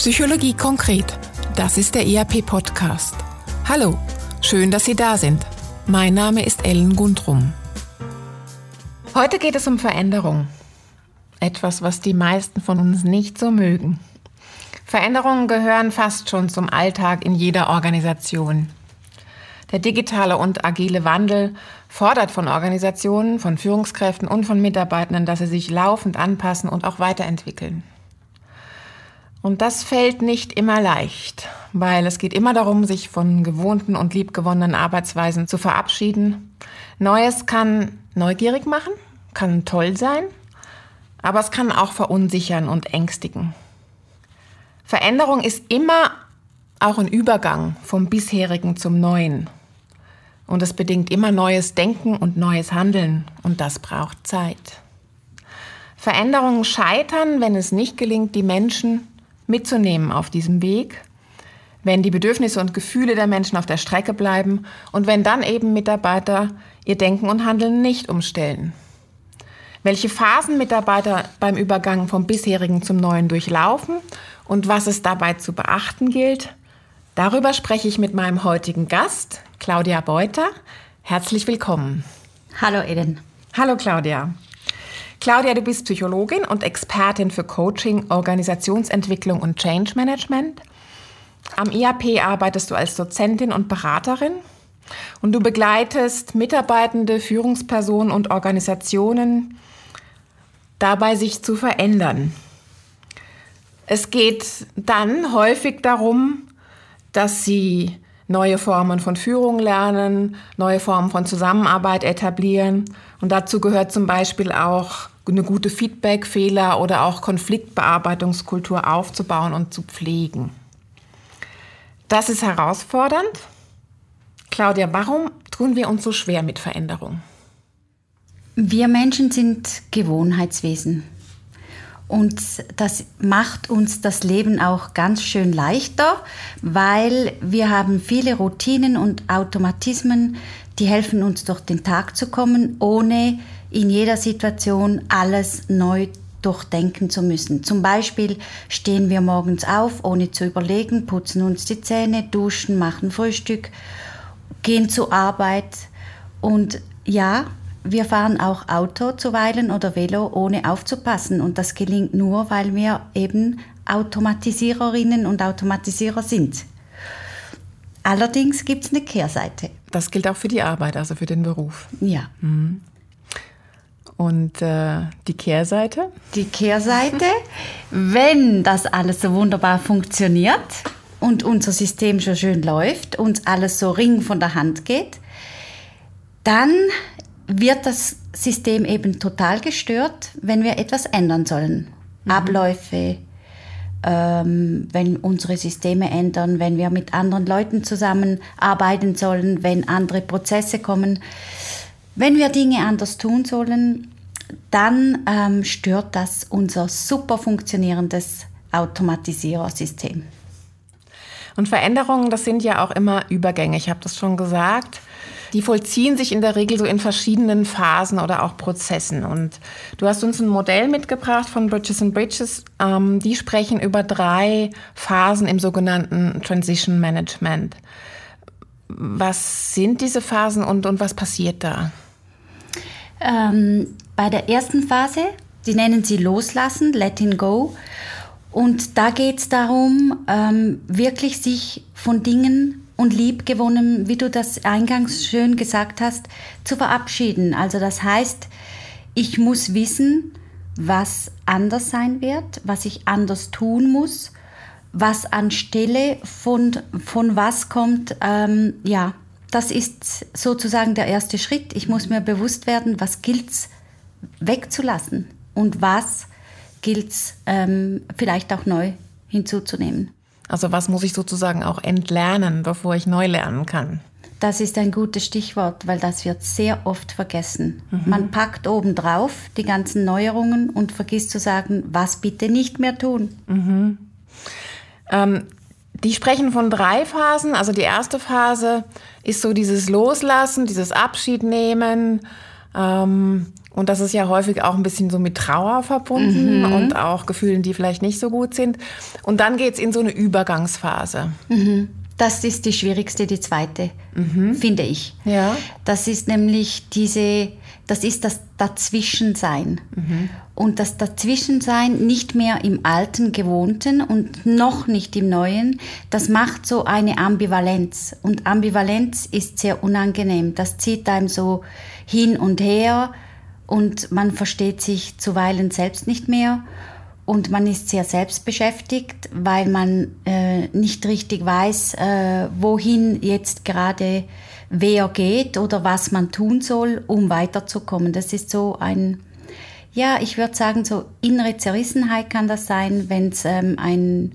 Psychologie konkret. Das ist der ERP-Podcast. Hallo, schön, dass Sie da sind. Mein Name ist Ellen Gundrum. Heute geht es um Veränderung. Etwas, was die meisten von uns nicht so mögen. Veränderungen gehören fast schon zum Alltag in jeder Organisation. Der digitale und agile Wandel fordert von Organisationen, von Führungskräften und von Mitarbeitenden, dass sie sich laufend anpassen und auch weiterentwickeln. Und das fällt nicht immer leicht, weil es geht immer darum, sich von gewohnten und liebgewonnenen Arbeitsweisen zu verabschieden. Neues kann neugierig machen, kann toll sein, aber es kann auch verunsichern und ängstigen. Veränderung ist immer auch ein Übergang vom bisherigen zum neuen. Und es bedingt immer neues Denken und neues Handeln und das braucht Zeit. Veränderungen scheitern, wenn es nicht gelingt, die Menschen mitzunehmen auf diesem Weg, wenn die Bedürfnisse und Gefühle der Menschen auf der Strecke bleiben und wenn dann eben Mitarbeiter ihr Denken und Handeln nicht umstellen. Welche Phasen Mitarbeiter beim Übergang vom bisherigen zum neuen durchlaufen und was es dabei zu beachten gilt, darüber spreche ich mit meinem heutigen Gast, Claudia Beuter. Herzlich willkommen. Hallo Eden. Hallo Claudia. Claudia, du bist Psychologin und Expertin für Coaching, Organisationsentwicklung und Change Management. Am IAP arbeitest du als Dozentin und Beraterin und du begleitest Mitarbeitende, Führungspersonen und Organisationen dabei, sich zu verändern. Es geht dann häufig darum, dass sie neue Formen von Führung lernen, neue Formen von Zusammenarbeit etablieren. Und dazu gehört zum Beispiel auch eine gute Feedback, Fehler oder auch Konfliktbearbeitungskultur aufzubauen und zu pflegen. Das ist herausfordernd. Claudia, warum tun wir uns so schwer mit Veränderung? Wir Menschen sind Gewohnheitswesen. Und das macht uns das Leben auch ganz schön leichter, weil wir haben viele Routinen und Automatismen, die helfen uns durch den Tag zu kommen, ohne in jeder Situation alles neu durchdenken zu müssen. Zum Beispiel stehen wir morgens auf, ohne zu überlegen, putzen uns die Zähne, duschen, machen Frühstück, gehen zur Arbeit und ja, wir fahren auch Auto zuweilen oder Velo, ohne aufzupassen. Und das gelingt nur, weil wir eben Automatisiererinnen und Automatisierer sind. Allerdings gibt es eine Kehrseite. Das gilt auch für die Arbeit, also für den Beruf. Ja. Mhm. Und äh, die Kehrseite? Die Kehrseite, wenn das alles so wunderbar funktioniert und unser System schon schön läuft, uns alles so ring von der Hand geht, dann wird das System eben total gestört, wenn wir etwas ändern sollen. Mhm. Abläufe, ähm, wenn unsere Systeme ändern, wenn wir mit anderen Leuten zusammenarbeiten sollen, wenn andere Prozesse kommen. Wenn wir Dinge anders tun sollen, dann ähm, stört das unser super funktionierendes Automatisierersystem. Und Veränderungen, das sind ja auch immer Übergänge. Ich habe das schon gesagt. Die vollziehen sich in der Regel so in verschiedenen Phasen oder auch Prozessen. Und du hast uns ein Modell mitgebracht von Bridges and Bridges. Ähm, die sprechen über drei Phasen im sogenannten Transition Management. Was sind diese Phasen und, und was passiert da? Ähm, bei der ersten Phase, die nennen sie Loslassen, Letting Go. Und da geht es darum, ähm, wirklich sich von Dingen und liebgewonnen, wie du das eingangs schön gesagt hast, zu verabschieden. Also das heißt, ich muss wissen, was anders sein wird, was ich anders tun muss, was anstelle von, von was kommt. Ähm, ja, das ist sozusagen der erste Schritt. Ich muss mir bewusst werden, was gilt es wegzulassen und was gilt es ähm, vielleicht auch neu hinzuzunehmen. Also was muss ich sozusagen auch entlernen, bevor ich neu lernen kann? Das ist ein gutes Stichwort, weil das wird sehr oft vergessen. Mhm. Man packt obendrauf die ganzen Neuerungen und vergisst zu sagen, was bitte nicht mehr tun. Mhm. Ähm, die sprechen von drei Phasen. Also die erste Phase ist so dieses Loslassen, dieses Abschied nehmen, ähm, Und das ist ja häufig auch ein bisschen so mit Trauer verbunden mhm. und auch Gefühlen, die vielleicht nicht so gut sind. Und dann geht es in so eine Übergangsphase. Mhm. Das ist die schwierigste, die zweite, mhm. finde ich. Ja. Das ist nämlich diese, das ist das Dazwischensein. Mhm. Und das Dazwischensein nicht mehr im alten Gewohnten und noch nicht im neuen, das macht so eine Ambivalenz. Und Ambivalenz ist sehr unangenehm. Das zieht einem so hin und her und man versteht sich zuweilen selbst nicht mehr und man ist sehr selbstbeschäftigt, weil man äh, nicht richtig weiß, äh, wohin jetzt gerade wer geht oder was man tun soll, um weiterzukommen. Das ist so ein, ja, ich würde sagen, so innere Zerrissenheit kann das sein, wenn es ähm, ein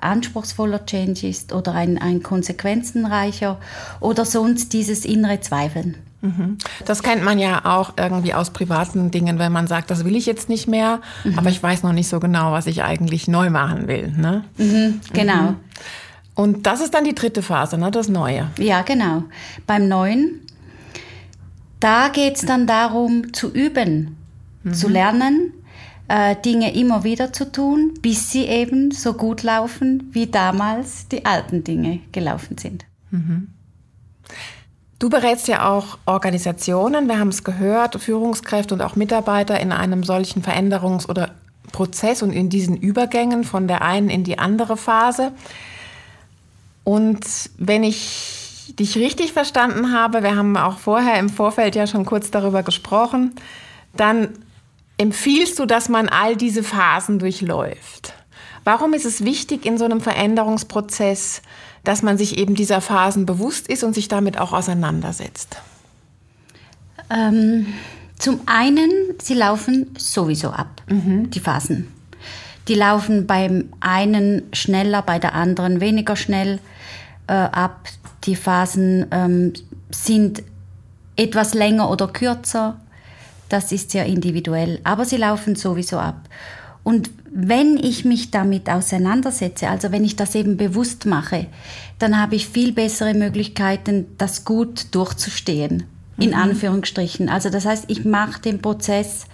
anspruchsvoller Change ist oder ein, ein konsequenzenreicher oder sonst dieses innere Zweifeln. Mhm. Das kennt man ja auch irgendwie aus privaten Dingen, wenn man sagt, das will ich jetzt nicht mehr, mhm. aber ich weiß noch nicht so genau, was ich eigentlich neu machen will. Ne? Mhm, genau. Mhm. Und das ist dann die dritte Phase, ne? das Neue. Ja, genau. Beim Neuen, da geht es dann darum zu üben, zu mhm. lernen, äh, Dinge immer wieder zu tun, bis sie eben so gut laufen, wie damals die alten Dinge gelaufen sind. Mhm. Du berätst ja auch Organisationen, wir haben es gehört, Führungskräfte und auch Mitarbeiter in einem solchen Veränderungs- oder Prozess und in diesen Übergängen von der einen in die andere Phase. Und wenn ich dich richtig verstanden habe, wir haben auch vorher im Vorfeld ja schon kurz darüber gesprochen, dann empfiehlst du, dass man all diese Phasen durchläuft. Warum ist es wichtig in so einem Veränderungsprozess, dass man sich eben dieser Phasen bewusst ist und sich damit auch auseinandersetzt? Ähm, zum einen, sie laufen sowieso ab, mhm. die Phasen. Die laufen beim einen schneller, bei der anderen weniger schnell äh, ab. Die Phasen ähm, sind etwas länger oder kürzer. Das ist sehr individuell, aber sie laufen sowieso ab. Und wenn ich mich damit auseinandersetze, also wenn ich das eben bewusst mache, dann habe ich viel bessere Möglichkeiten, das gut durchzustehen, in mhm. Anführungsstrichen. Also das heißt, ich mache den Prozess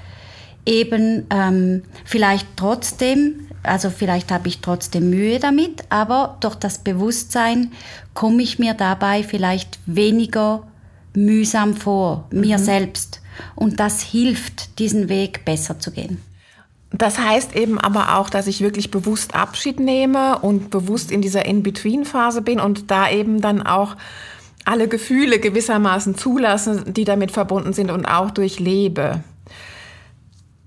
eben ähm, vielleicht trotzdem, also vielleicht habe ich trotzdem Mühe damit, aber durch das Bewusstsein komme ich mir dabei vielleicht weniger mühsam vor, mhm. mir selbst. Und das hilft, diesen Weg besser zu gehen. Das heißt eben aber auch, dass ich wirklich bewusst Abschied nehme und bewusst in dieser In-Between-Phase bin und da eben dann auch alle Gefühle gewissermaßen zulassen, die damit verbunden sind und auch durchlebe.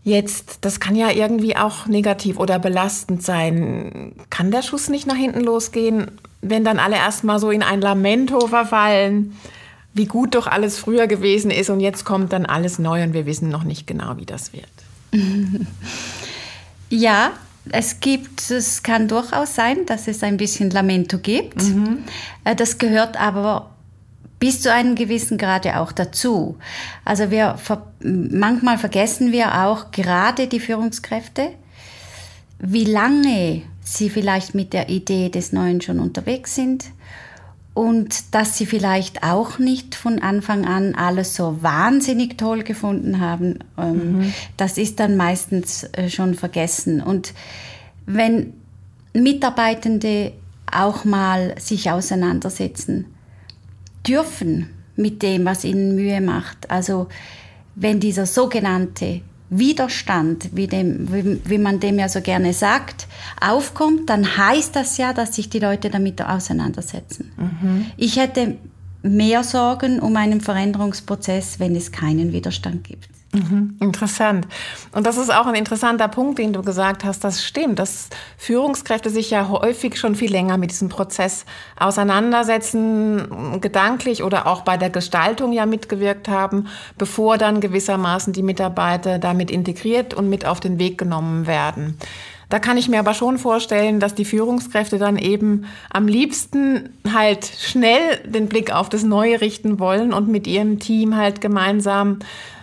Jetzt, das kann ja irgendwie auch negativ oder belastend sein. Kann der Schuss nicht nach hinten losgehen, wenn dann alle erstmal so in ein Lamento verfallen, wie gut doch alles früher gewesen ist und jetzt kommt dann alles neu und wir wissen noch nicht genau, wie das wird? Ja, es gibt, es kann durchaus sein, dass es ein bisschen Lamento gibt. Mhm. Äh, das gehört aber bis zu einem gewissen Grade auch dazu. Also wir manchmal vergessen wir auch gerade die Führungskräfte, wie lange sie vielleicht mit der Idee des Neuen schon unterwegs sind und dass sie vielleicht auch nicht von Anfang an alles so wahnsinnig toll gefunden haben. Ähm, mhm. Das ist dann meistens äh, schon vergessen. Und wenn Mitarbeitende auch mal sich auseinandersetzen dürfen mit dem, was ihnen Mühe macht, also wenn dieser sogenannte Widerstand, wie, dem, wie, wie, man dem ja so gerne sagt, aufkommt, dann heißt das ja, dass sich die Leute damit auseinandersetzen. Mhm. Ich hätte mehr Sorgen um einen Veränderungsprozess, wenn es keinen Widerstand gibt. Mhm, interessant. Und das ist auch ein interessanter Punkt, den du gesagt hast. Das stimmt, dass Führungskräfte sich ja häufig schon viel länger mit diesem Prozess auseinandersetzen, gedanklich oder auch bei der Gestaltung ja mitgewirkt haben, bevor dann gewissermaßen die Mitarbeiter damit integriert und mit auf den Weg genommen werden. Da kann ich mir aber schon vorstellen, dass die Führungskräfte dann eben am liebsten halt schnell den Blick auf das Neue richten wollen und mit ihrem Team halt gemeinsam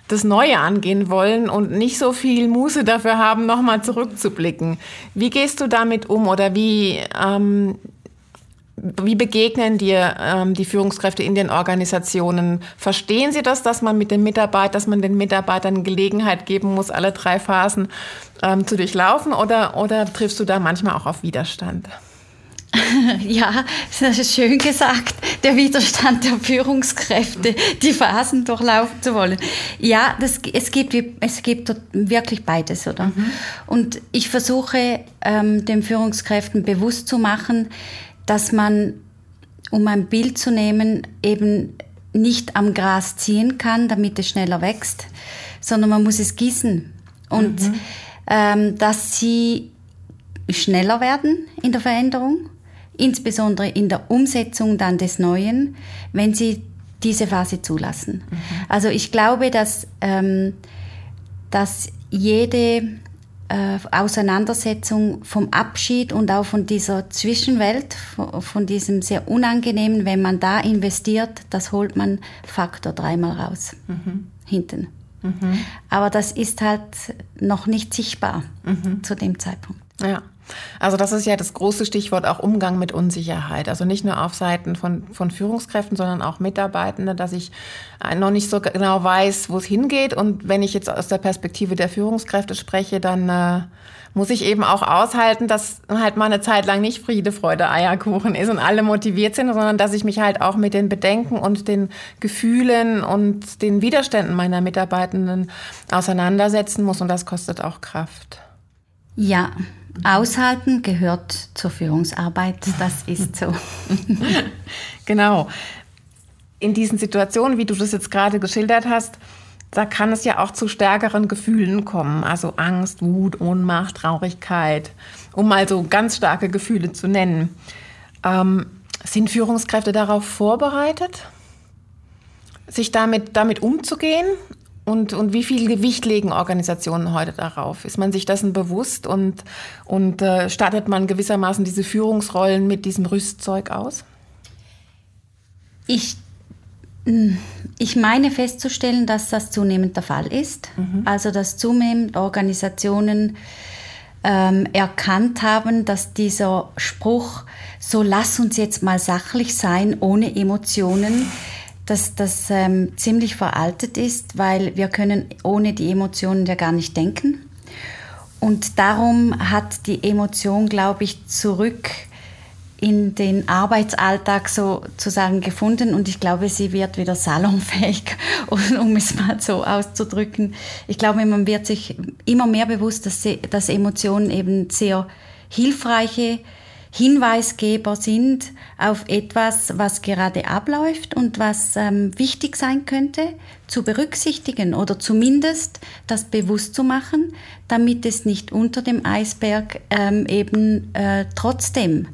das Neue angehen wollen und nicht so viel Muße dafür haben, nochmal zurückzublicken. Wie gehst du damit um oder wie, ähm, wie begegnen dir ähm, die Führungskräfte in den Organisationen? Verstehen sie das, dass man mit den Mitarbeitern, dass man den Mitarbeitern Gelegenheit geben muss, alle drei Phasen ähm, zu durchlaufen? Oder, oder triffst du da manchmal auch auf Widerstand? Ja, das ist schön gesagt, der Widerstand der Führungskräfte, die Phasen durchlaufen zu wollen. Ja, das, es, gibt, es gibt wirklich beides, oder? Mhm. Und ich versuche ähm, den Führungskräften bewusst zu machen, dass man, um ein Bild zu nehmen, eben nicht am Gras ziehen kann, damit es schneller wächst, sondern man muss es gießen. Und mhm. ähm, dass sie schneller werden in der Veränderung insbesondere in der Umsetzung dann des Neuen, wenn sie diese Phase zulassen. Mhm. Also ich glaube, dass, ähm, dass jede äh, Auseinandersetzung vom Abschied und auch von dieser Zwischenwelt, von, von, diesem sehr unangenehmen, wenn man da investiert, das holt man Faktor dreimal raus, mhm. hinten. Mhm. Aber das ist halt noch nicht sichtbar mhm. zu dem Zeitpunkt. Ja. Also das ist ja das große Stichwort auch Umgang mit Unsicherheit. Also nicht nur auf Seiten von, von Führungskräften, sondern auch Mitarbeitende, dass ich noch nicht so genau weiß, wo es hingeht. Und wenn ich jetzt aus der Perspektive der Führungskräfte spreche, dann äh, muss ich eben auch aushalten, dass halt mal eine Zeit lang nicht Friede, Freude, Eierkuchen ist und alle motiviert sind, sondern dass ich mich halt auch mit den Bedenken und den Gefühlen und den Widerständen meiner Mitarbeitenden auseinandersetzen muss. Und das kostet auch Kraft. Ja, Aushalten gehört zur Führungsarbeit, das ist so. genau. In diesen Situationen, wie du das jetzt gerade geschildert hast, da kann es ja auch zu stärkeren Gefühlen kommen, also Angst, Wut, Ohnmacht, Traurigkeit, um mal so ganz starke Gefühle zu nennen. Ähm, sind Führungskräfte darauf vorbereitet, sich damit, damit umzugehen? Und, und wie viel Gewicht legen Organisationen heute darauf? Ist man sich dessen bewusst und, und äh, startet man gewissermaßen diese Führungsrollen mit diesem Rüstzeug aus? Ich, hm, ich meine festzustellen, dass das zunehmend der Fall ist. Mhm. Also dass zunehmend Organisationen ähm, erkannt haben, dass dieser Spruch, so lass uns jetzt mal sachlich sein, ohne Emotionen, dass das ähm, ziemlich veraltet ist, weil wir können ohne die Emotionen ja gar nicht denken. Und darum hat die Emotion, glaube ich, zurück in den Arbeitsalltag sozusagen gefunden und ich glaube, sie wird wieder salonfähig, um es mal so auszudrücken. Ich glaube, man wird sich immer mehr bewusst, dass, sie, dass Emotionen eben sehr hilfreiche Hinweisgeber sind auf etwas, was gerade abläuft und was ähm, wichtig sein könnte, zu berücksichtigen oder zumindest das bewusst zu machen, damit es nicht unter dem Eisberg ähm, eben äh, trotzdem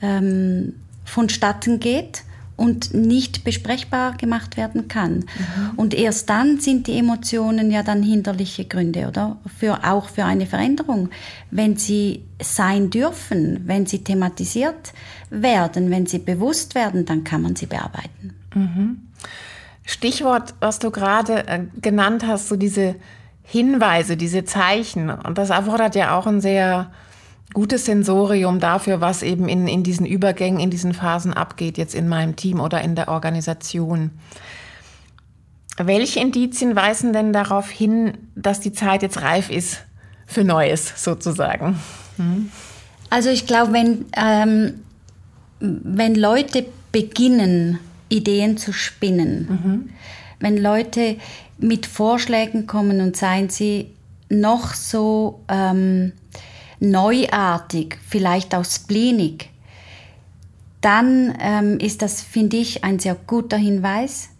ähm, vonstatten geht und nicht besprechbar gemacht werden kann. Mhm. Und erst dann sind die Emotionen ja dann hinderliche Gründe, oder? Für, auch für eine Veränderung. Wenn sie sein dürfen, wenn sie thematisiert werden, wenn sie bewusst werden, dann kann man sie bearbeiten. Mhm. Stichwort, was du gerade äh, genannt hast, so diese Hinweise, diese Zeichen. Und das erfordert ja auch ein sehr gutes Sensorium dafür, was eben in, in diesen Übergängen, in diesen Phasen abgeht, jetzt in meinem Team oder in der Organisation. Welche Indizien weisen denn darauf hin, dass die Zeit jetzt reif ist für Neues sozusagen? Hm? Also ich glaube, wenn, ähm, wenn Leute beginnen, Ideen zu spinnen, mhm. wenn Leute mit Vorschlägen kommen und seien sie noch so ähm, neuartig, vielleicht auch spleenig, dann ähm, ist das, finde ich, ein sehr guter Hinweis,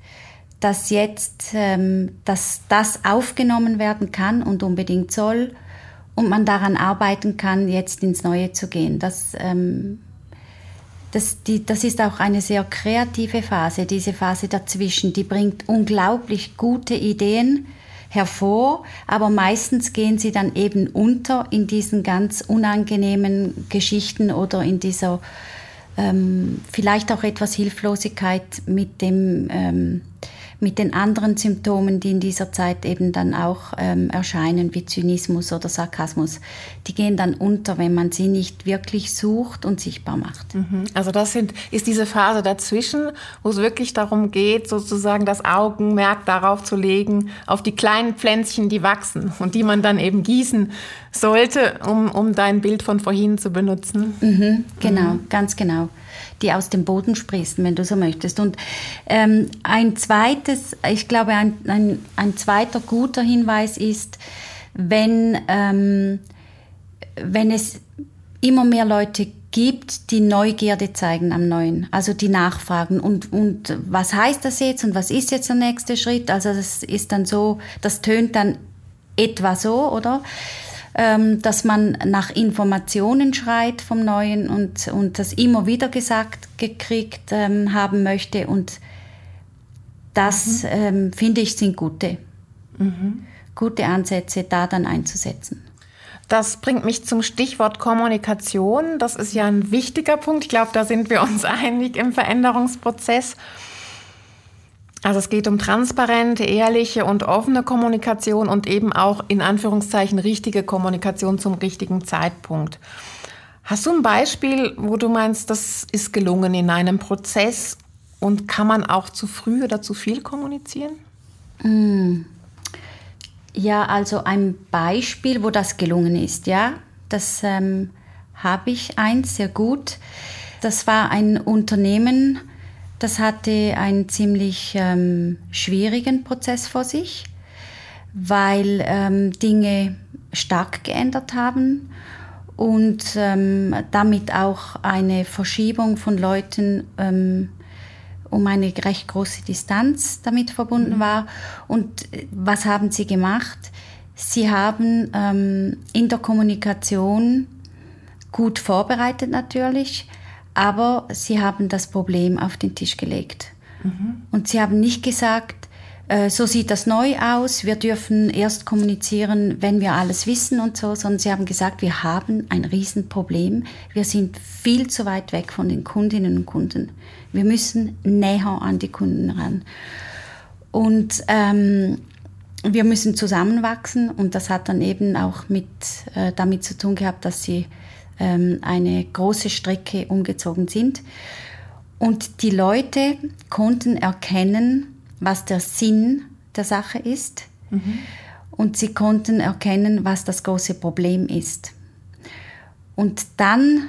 dass jetzt ähm, dass das aufgenommen werden kann und unbedingt soll und man daran arbeiten kann, jetzt ins Neue zu gehen. Das, ähm, das, die, das ist auch eine sehr kreative Phase, diese Phase dazwischen. Die bringt unglaublich gute Ideen hervor, aber meistens gehen sie dann eben unter in diesen ganz unangenehmen Geschichten oder in dieser ähm, vielleicht auch etwas Hilflosigkeit mit dem, ähm, mit den anderen Symptomen, die in dieser Zeit eben dann auch ähm, erscheinen, wie Zynismus oder Sarkasmus, die gehen dann unter, wenn man sie nicht wirklich sucht und sichtbar macht. Mhm. Also das sind, ist diese Phase dazwischen, wo es wirklich darum geht, sozusagen das Augenmerk darauf zu legen, auf die kleinen Pflänzchen, die wachsen und die man dann eben gießen sollte, um, um dein Bild von vorhin zu benutzen. Mhm, genau, mhm. ganz genau die aus dem Boden sprießen, wenn du so möchtest. Und ähm, ein zweites, ich glaube, ein, ein, ein, zweiter guter Hinweis ist, wenn, ähm, wenn es immer mehr Leute gibt, die Neugierde zeigen am Neuen, also die nachfragen und, und was heißt das jetzt und was ist jetzt der nächste Schritt? Also das ist dann so, das tönt dann etwa so, oder? Ähm, dass man nach Informationen schreit vom Neuen und, und das immer wieder gesagt gekriegt ähm, haben möchte. Und das, mhm. ähm, finde ich, sind gute, mhm. gute Ansätze, da dann einzusetzen. Das bringt mich zum Stichwort Kommunikation. Das ist ja ein wichtiger Punkt. Ich glaube, da sind wir uns einig im Veränderungsprozess. Also es geht um transparente, ehrliche und offene Kommunikation und eben auch in Anführungszeichen richtige Kommunikation zum richtigen Zeitpunkt. Hast du ein Beispiel, wo du meinst, das ist gelungen in einem Prozess und kann man auch zu früh oder zu viel kommunizieren? Mm. Ja, also ein Beispiel, wo das gelungen ist, ja, das ähm, habe ich eins sehr gut. Das war ein Unternehmen, das hatte einen ziemlich ähm, schwierigen Prozess vor sich, weil ähm, Dinge stark geändert haben und ähm, damit auch eine Verschiebung von Leuten ähm, um eine recht große Distanz damit verbunden mhm. war. Und äh, was haben sie gemacht? Sie haben ähm, in der Kommunikation gut vorbereitet natürlich, aber sie haben das Problem auf den Tisch gelegt. Mhm. Und sie haben nicht gesagt, äh, so sieht das neu aus, wir dürfen erst kommunizieren, wenn wir alles wissen und so, sondern sie haben gesagt, wir haben ein Riesenproblem, wir sind viel zu weit weg von den Kundinnen und Kunden. Wir müssen näher an die Kunden ran. Und ähm, wir müssen zusammenwachsen und das hat dann eben auch mit, äh, damit zu tun gehabt, dass sie ähm, eine große Strecke umgezogen sind. Und die Leute konnten erkennen, was der Sinn der Sache ist. Mhm. Und sie konnten erkennen, was das große Problem ist. Und dann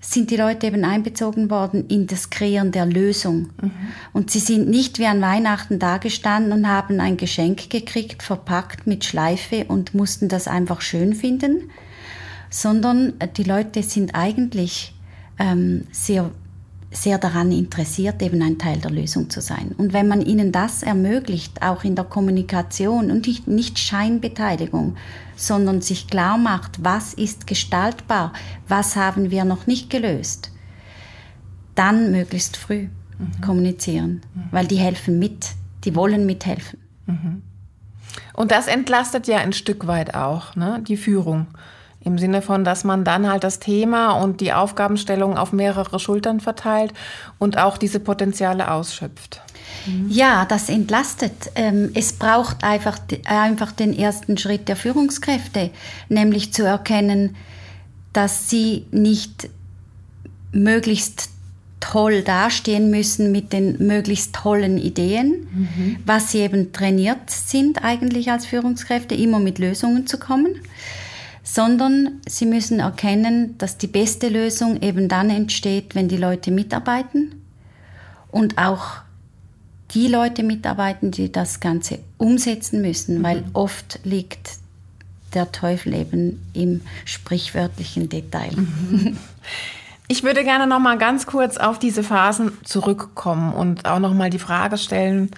sind die Leute eben einbezogen worden in das Kreieren der Lösung. Mhm. Und sie sind nicht wie an Weihnachten dagestanden und haben ein Geschenk gekriegt, verpackt mit Schleife und mussten das einfach schön finden, sondern die Leute sind eigentlich ähm, sehr, sehr daran interessiert, eben ein Teil der Lösung zu sein. Und wenn man ihnen das ermöglicht, auch in der Kommunikation und nicht, nicht Scheinbeteiligung, sondern sich klar macht, was ist gestaltbar, was haben wir noch nicht gelöst, dann möglichst früh mhm. kommunizieren, mhm. weil die helfen mit, die wollen mithelfen. Mhm. Und das entlastet ja ein Stück weit auch ne, die Führung. Im Sinne von, dass man dann halt das Thema und die Aufgabenstellung auf mehrere Schultern verteilt und auch diese Potenziale ausschöpft. Mhm. Ja, das entlastet. Ähm, es braucht einfach, einfach den ersten Schritt der Führungskräfte, nämlich zu erkennen, dass sie nicht möglichst toll dastehen müssen mit den möglichst tollen Ideen, mhm. was sie eben trainiert sind eigentlich als Führungskräfte, immer mit Lösungen zu kommen sondern sie müssen erkennen, dass die beste Lösung eben dann entsteht, wenn die Leute mitarbeiten und auch die Leute mitarbeiten, die das Ganze umsetzen müssen, mhm. weil oft liegt der Teufel eben im sprichwörtlichen Detail. Mhm. Ich würde gerne noch mal ganz kurz auf diese Phasen zurückkommen und auch noch mal die Frage stellen,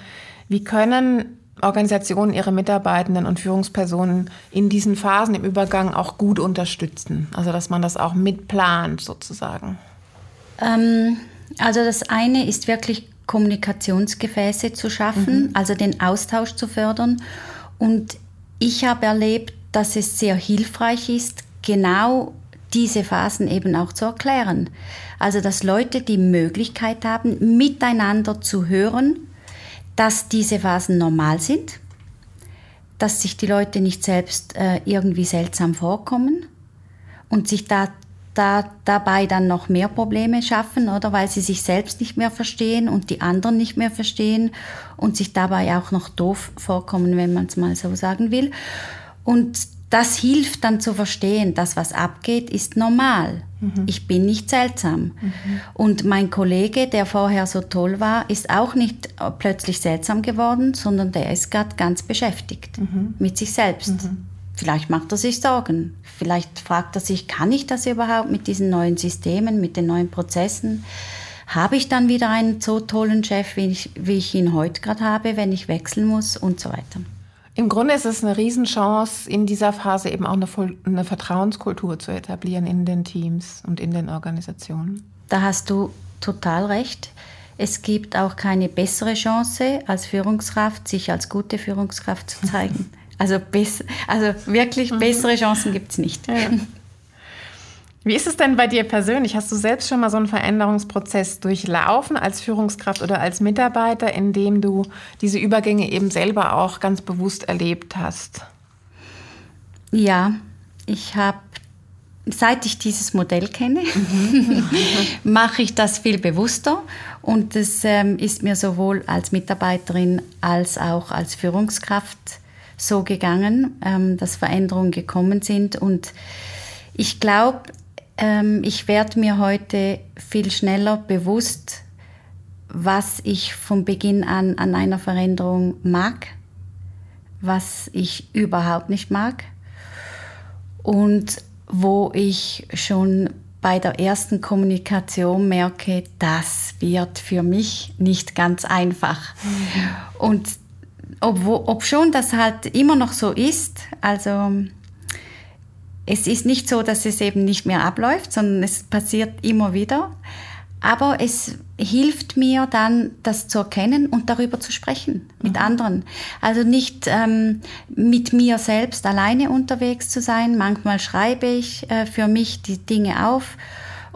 wie können Organisationen ihre Mitarbeitenden und Führungspersonen in diesen Phasen im Übergang auch gut unterstützen? Also dass man das auch mitplant sozusagen. Ähm, also das eine ist wirklich Kommunikationsgefäße zu schaffen, mhm. also den Austausch zu fördern. Und ich habe erlebt, dass es sehr hilfreich ist, genau diese Phasen eben auch zu erklären. Also dass Leute die Möglichkeit haben, miteinander zu hören, dass diese Phasen normal sind, dass sich die Leute nicht selbst äh, irgendwie seltsam vorkommen und sich da, da, dabei dann noch mehr Probleme schaffen, oder weil sie sich selbst nicht mehr verstehen und die anderen nicht mehr verstehen und sich dabei auch noch doof vorkommen, wenn man es mal so sagen will. Und das hilft dann zu verstehen, das, was abgeht, ist normal. Mhm. Ich bin nicht seltsam. Mhm. Und mein Kollege, der vorher so toll war, ist auch nicht plötzlich seltsam geworden, sondern der ist gerade ganz beschäftigt mhm. mit sich selbst. Mhm. Vielleicht macht er sich Sorgen. Vielleicht fragt er sich, kann ich das überhaupt mit diesen neuen Systemen, mit den neuen Prozessen? Habe ich dann wieder einen so tollen Chef, wie ich, wie ich ihn heute gerade habe, wenn ich wechseln muss und so weiter? Im Grunde ist es eine Riesenchance, in dieser Phase eben auch eine, eine Vertrauenskultur zu etablieren in den Teams und in den Organisationen. Da hast du total recht. Es gibt auch keine bessere Chance als Führungskraft, sich als gute Führungskraft zu zeigen. Also, also wirklich mhm. bessere Chancen gibt es nicht. Ja. Wie ist es denn bei dir persönlich? Hast du selbst schon mal so einen Veränderungsprozess durchlaufen als Führungskraft oder als Mitarbeiter, in dem du diese Übergänge eben selber auch ganz bewusst erlebt hast? Ja, ich habe, seit ich dieses Modell kenne, mache ich das viel bewusster und es ähm, ist mir sowohl als Mitarbeiterin als auch als Führungskraft so gegangen, ähm, dass Veränderungen gekommen sind und ich glaube, ähm, ich werde mir heute viel schneller bewusst, was ich von Beginn an an einer Veränderung mag, was ich überhaupt nicht mag und wo ich schon bei der ersten Kommunikation merke, das wird für mich nicht ganz einfach. Mhm. Und ob, ob schon das halt immer noch so ist, also es ist nicht so, dass es eben nicht mehr abläuft, sondern es passiert immer wieder. Aber es hilft mir dann, das zu erkennen und darüber zu sprechen mit mhm. anderen. Also nicht ähm, mit mir selbst alleine unterwegs zu sein. Manchmal schreibe ich äh, für mich die Dinge auf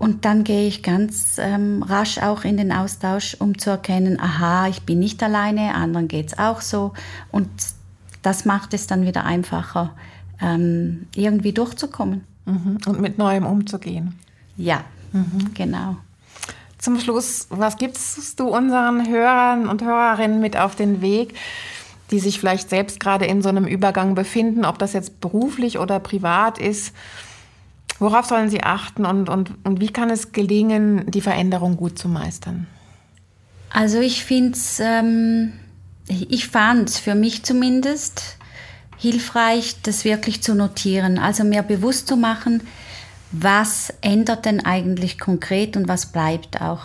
und dann gehe ich ganz ähm, rasch auch in den Austausch, um zu erkennen, aha, ich bin nicht alleine, anderen geht es auch so. Und das macht es dann wieder einfacher, ähm, irgendwie durchzukommen. Mhm. Und mit Neuem umzugehen. Ja, mhm. genau. Zum Schluss, was gibst du unseren Hörern und Hörerinnen mit auf den Weg, die sich vielleicht selbst gerade in so einem Übergang befinden, ob das jetzt beruflich oder privat ist? Worauf sollen sie achten und, und, und wie kann es gelingen, die Veränderung gut zu meistern? Also ich finde es, ähm, ich fand es für mich zumindest hilfreich, das wirklich zu notieren, also mir bewusst zu machen, was ändert denn eigentlich konkret und was bleibt auch.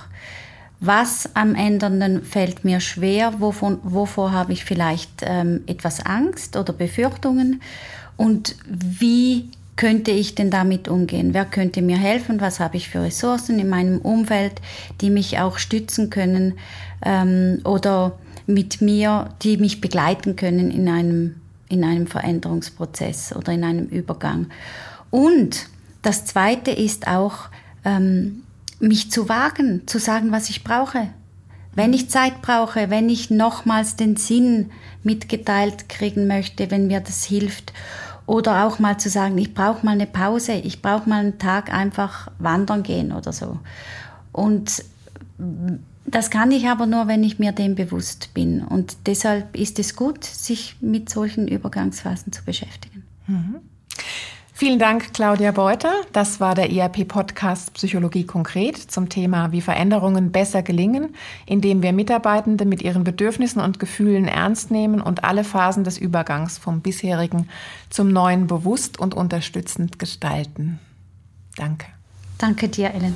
Was am Ändernden fällt mir schwer, wovon, wovor habe ich vielleicht ähm, etwas Angst oder Befürchtungen und wie könnte ich denn damit umgehen? Wer könnte mir helfen? Was habe ich für Ressourcen in meinem Umfeld, die mich auch stützen können ähm, oder mit mir, die mich begleiten können in einem in einem Veränderungsprozess oder in einem Übergang. Und das Zweite ist auch, ähm, mich zu wagen, zu sagen, was ich brauche. Wenn ich Zeit brauche, wenn ich nochmals den Sinn mitgeteilt kriegen möchte, wenn mir das hilft. Oder auch mal zu sagen, ich brauche mal eine Pause, ich brauche mal einen Tag einfach wandern gehen oder so. Und das kann ich aber nur, wenn ich mir dem bewusst bin. Und deshalb ist es gut, sich mit solchen Übergangsphasen zu beschäftigen. Mhm. Vielen Dank, Claudia Beuter. Das war der ERP-Podcast Psychologie konkret zum Thema, wie Veränderungen besser gelingen, indem wir Mitarbeitende mit ihren Bedürfnissen und Gefühlen ernst nehmen und alle Phasen des Übergangs vom bisherigen zum neuen bewusst und unterstützend gestalten. Danke. Danke dir, Ellen.